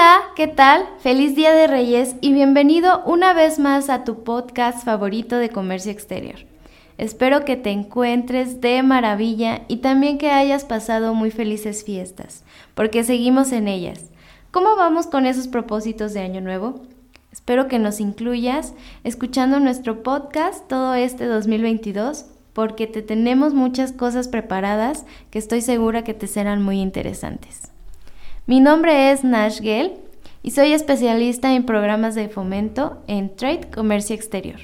Hola, ¿qué tal? Feliz Día de Reyes y bienvenido una vez más a tu podcast favorito de comercio exterior. Espero que te encuentres de maravilla y también que hayas pasado muy felices fiestas, porque seguimos en ellas. ¿Cómo vamos con esos propósitos de Año Nuevo? Espero que nos incluyas escuchando nuestro podcast todo este 2022, porque te tenemos muchas cosas preparadas que estoy segura que te serán muy interesantes. Mi nombre es Nash Gell y soy especialista en programas de fomento en Trade Comercio Exterior.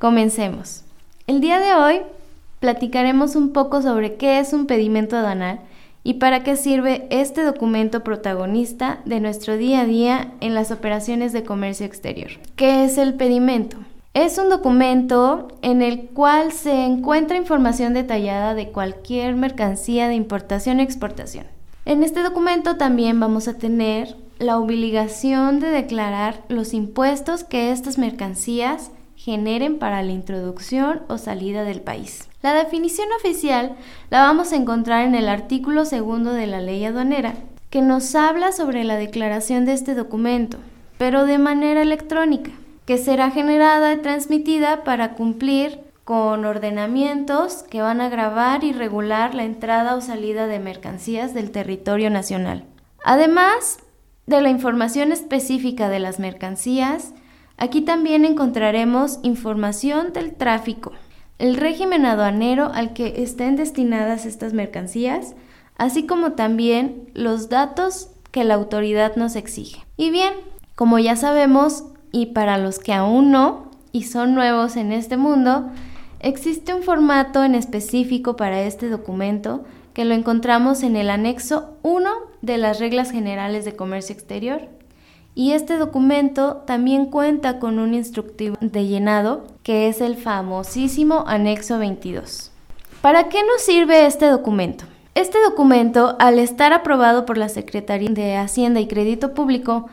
Comencemos. El día de hoy platicaremos un poco sobre qué es un pedimento aduanal y para qué sirve este documento protagonista de nuestro día a día en las operaciones de comercio exterior. ¿Qué es el pedimento? Es un documento en el cual se encuentra información detallada de cualquier mercancía de importación o exportación. En este documento también vamos a tener la obligación de declarar los impuestos que estas mercancías generen para la introducción o salida del país. La definición oficial la vamos a encontrar en el artículo segundo de la ley aduanera, que nos habla sobre la declaración de este documento, pero de manera electrónica, que será generada y transmitida para cumplir con ordenamientos que van a grabar y regular la entrada o salida de mercancías del territorio nacional. Además de la información específica de las mercancías, Aquí también encontraremos información del tráfico, el régimen aduanero al que estén destinadas estas mercancías, así como también los datos que la autoridad nos exige. Y bien, como ya sabemos, y para los que aún no, y son nuevos en este mundo, existe un formato en específico para este documento que lo encontramos en el anexo 1 de las reglas generales de comercio exterior y este documento también cuenta con un instructivo de llenado que es el famosísimo anexo 22. ¿Para qué nos sirve este documento? Este documento, al estar aprobado por la Secretaría de Hacienda y Crédito Público,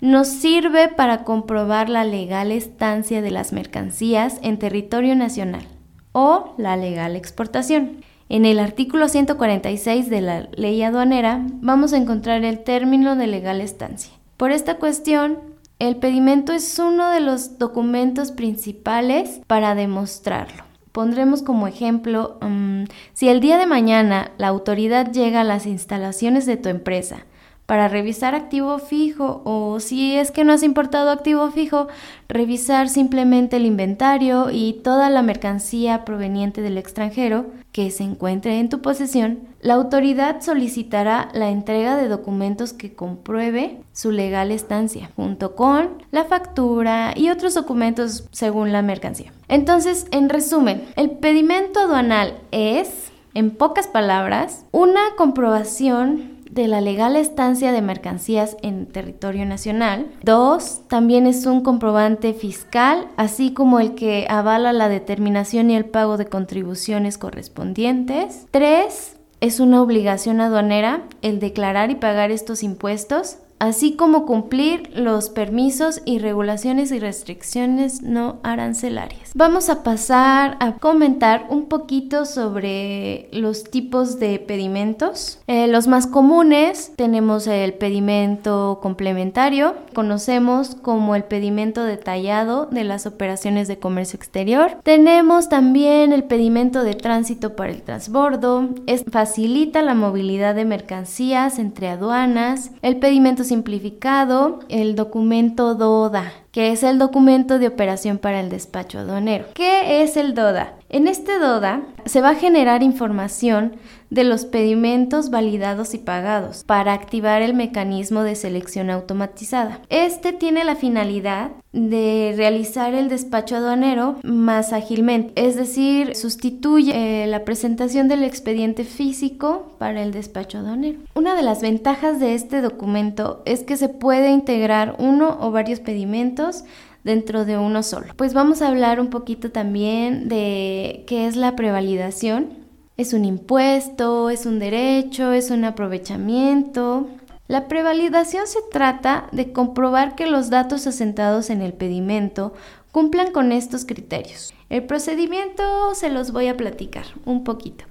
nos sirve para comprobar la legal estancia de las mercancías en territorio nacional o la legal exportación. En el artículo 146 de la ley aduanera vamos a encontrar el término de legal estancia. Por esta cuestión, el pedimento es uno de los documentos principales para demostrarlo. Pondremos como ejemplo, mm, si el día de mañana la autoridad llega a las instalaciones de tu empresa para revisar activo fijo o si es que no has importado activo fijo, revisar simplemente el inventario y toda la mercancía proveniente del extranjero que se encuentre en tu posesión, la autoridad solicitará la entrega de documentos que compruebe su legal estancia, junto con la factura y otros documentos según la mercancía. Entonces, en resumen, el pedimento aduanal es, en pocas palabras, una comprobación de la legal estancia de mercancías en territorio nacional. Dos, también es un comprobante fiscal, así como el que avala la determinación y el pago de contribuciones correspondientes. Tres, es una obligación aduanera el declarar y pagar estos impuestos así como cumplir los permisos y regulaciones y restricciones no arancelarias. Vamos a pasar a comentar un poquito sobre los tipos de pedimentos. Eh, los más comunes tenemos el pedimento complementario, conocemos como el pedimento detallado de las operaciones de comercio exterior. Tenemos también el pedimento de tránsito para el transbordo, es, facilita la movilidad de mercancías entre aduanas, el pedimento simplificado el documento DODA, que es el documento de operación para el despacho aduanero. ¿Qué es el DODA? En este DODA se va a generar información de los pedimentos validados y pagados para activar el mecanismo de selección automatizada. Este tiene la finalidad de realizar el despacho aduanero más ágilmente, es decir, sustituye eh, la presentación del expediente físico para el despacho aduanero. Una de las ventajas de este documento es que se puede integrar uno o varios pedimentos dentro de uno solo. Pues vamos a hablar un poquito también de qué es la prevalidación. Es un impuesto, es un derecho, es un aprovechamiento. La prevalidación se trata de comprobar que los datos asentados en el pedimento cumplan con estos criterios. El procedimiento se los voy a platicar un poquito.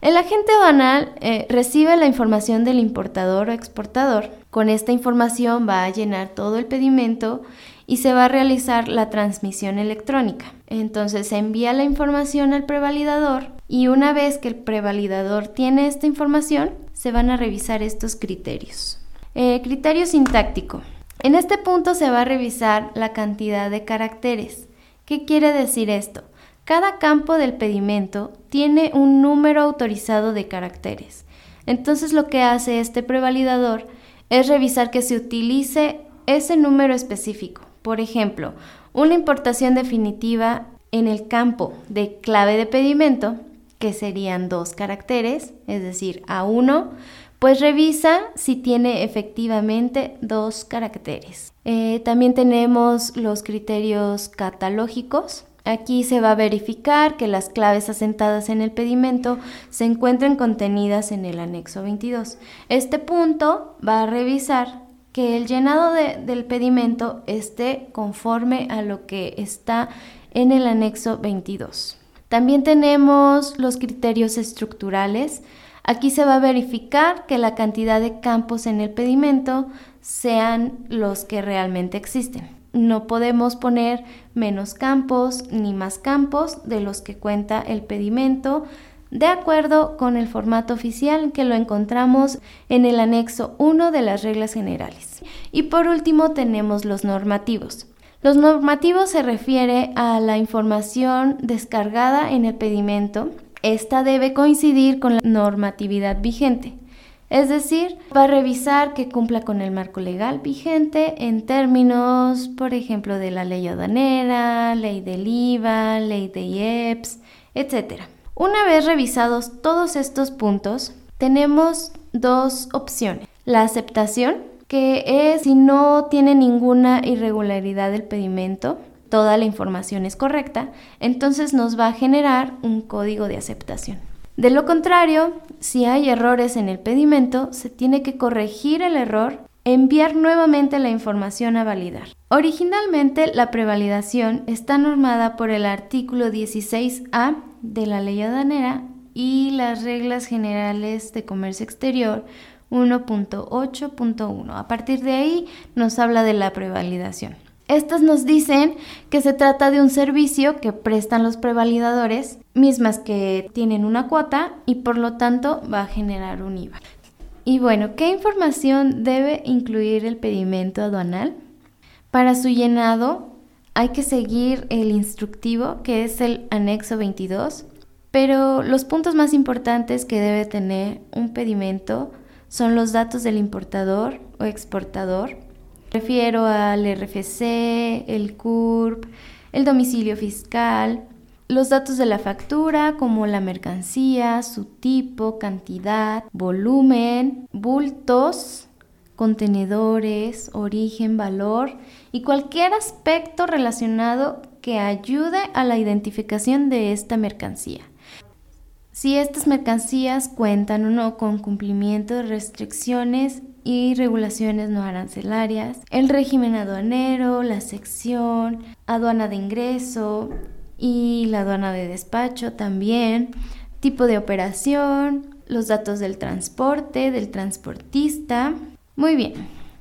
El agente banal eh, recibe la información del importador o exportador. Con esta información va a llenar todo el pedimento y se va a realizar la transmisión electrónica. Entonces se envía la información al prevalidador y una vez que el prevalidador tiene esta información, se van a revisar estos criterios. Eh, criterio sintáctico. En este punto se va a revisar la cantidad de caracteres. ¿Qué quiere decir esto? Cada campo del pedimento tiene un número autorizado de caracteres. Entonces lo que hace este prevalidador es revisar que se utilice ese número específico. Por ejemplo, una importación definitiva en el campo de clave de pedimento, que serían dos caracteres, es decir, A1, pues revisa si tiene efectivamente dos caracteres. Eh, también tenemos los criterios catalógicos. Aquí se va a verificar que las claves asentadas en el pedimento se encuentren contenidas en el anexo 22. Este punto va a revisar que el llenado del pedimento esté conforme a lo que está en el anexo 22. También tenemos los criterios estructurales. Aquí se va a verificar que la cantidad de campos en el pedimento sean los que realmente existen. No podemos poner menos campos ni más campos de los que cuenta el pedimento de acuerdo con el formato oficial que lo encontramos en el anexo 1 de las reglas generales. Y por último tenemos los normativos. Los normativos se refiere a la información descargada en el pedimento. Esta debe coincidir con la normatividad vigente. Es decir, va a revisar que cumpla con el marco legal vigente en términos, por ejemplo, de la ley aduanera, ley del IVA, ley de IEPS, etc. Una vez revisados todos estos puntos, tenemos dos opciones. La aceptación, que es si no tiene ninguna irregularidad del pedimento, toda la información es correcta, entonces nos va a generar un código de aceptación. De lo contrario, si hay errores en el pedimento, se tiene que corregir el error enviar nuevamente la información a validar. Originalmente la prevalidación está normada por el artículo 16A de la ley aduanera y las reglas generales de comercio exterior 1.8.1. A partir de ahí nos habla de la prevalidación. Estas nos dicen que se trata de un servicio que prestan los prevalidadores, mismas que tienen una cuota y por lo tanto va a generar un IVA. Y bueno, ¿qué información debe incluir el pedimento aduanal? Para su llenado hay que seguir el instructivo que es el anexo 22, pero los puntos más importantes que debe tener un pedimento son los datos del importador o exportador. Refiero al RFC, el CURP, el domicilio fiscal, los datos de la factura como la mercancía, su tipo, cantidad, volumen, bultos, contenedores, origen, valor y cualquier aspecto relacionado que ayude a la identificación de esta mercancía. Si estas mercancías cuentan o no con cumplimiento de restricciones y regulaciones no arancelarias, el régimen aduanero, la sección, aduana de ingreso, y la aduana de despacho también, tipo de operación, los datos del transporte, del transportista. Muy bien,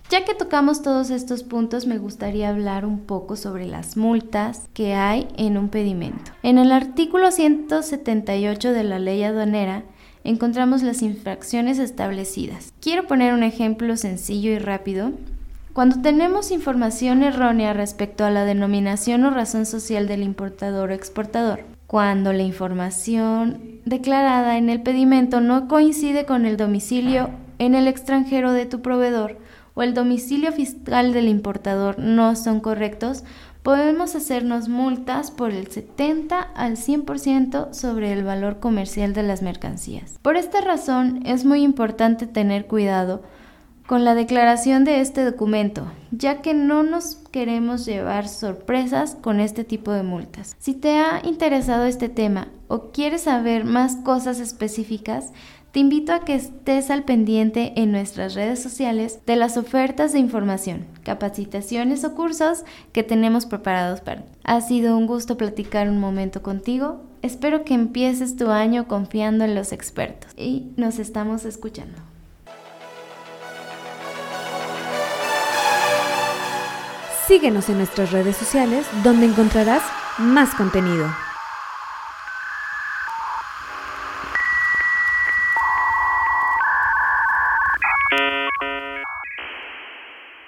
ya que tocamos todos estos puntos, me gustaría hablar un poco sobre las multas que hay en un pedimento. En el artículo 178 de la ley aduanera, encontramos las infracciones establecidas. Quiero poner un ejemplo sencillo y rápido cuando tenemos información errónea respecto a la denominación o razón social del importador o exportador, cuando la información declarada en el pedimento no coincide con el domicilio en el extranjero de tu proveedor o el domicilio fiscal del importador no son correctos, podemos hacernos multas por el 70 al 100% sobre el valor comercial de las mercancías. Por esta razón es muy importante tener cuidado con la declaración de este documento, ya que no nos queremos llevar sorpresas con este tipo de multas. Si te ha interesado este tema o quieres saber más cosas específicas, te invito a que estés al pendiente en nuestras redes sociales de las ofertas de información, capacitaciones o cursos que tenemos preparados para ti. Ha sido un gusto platicar un momento contigo. Espero que empieces tu año confiando en los expertos y nos estamos escuchando. Síguenos en nuestras redes sociales donde encontrarás más contenido.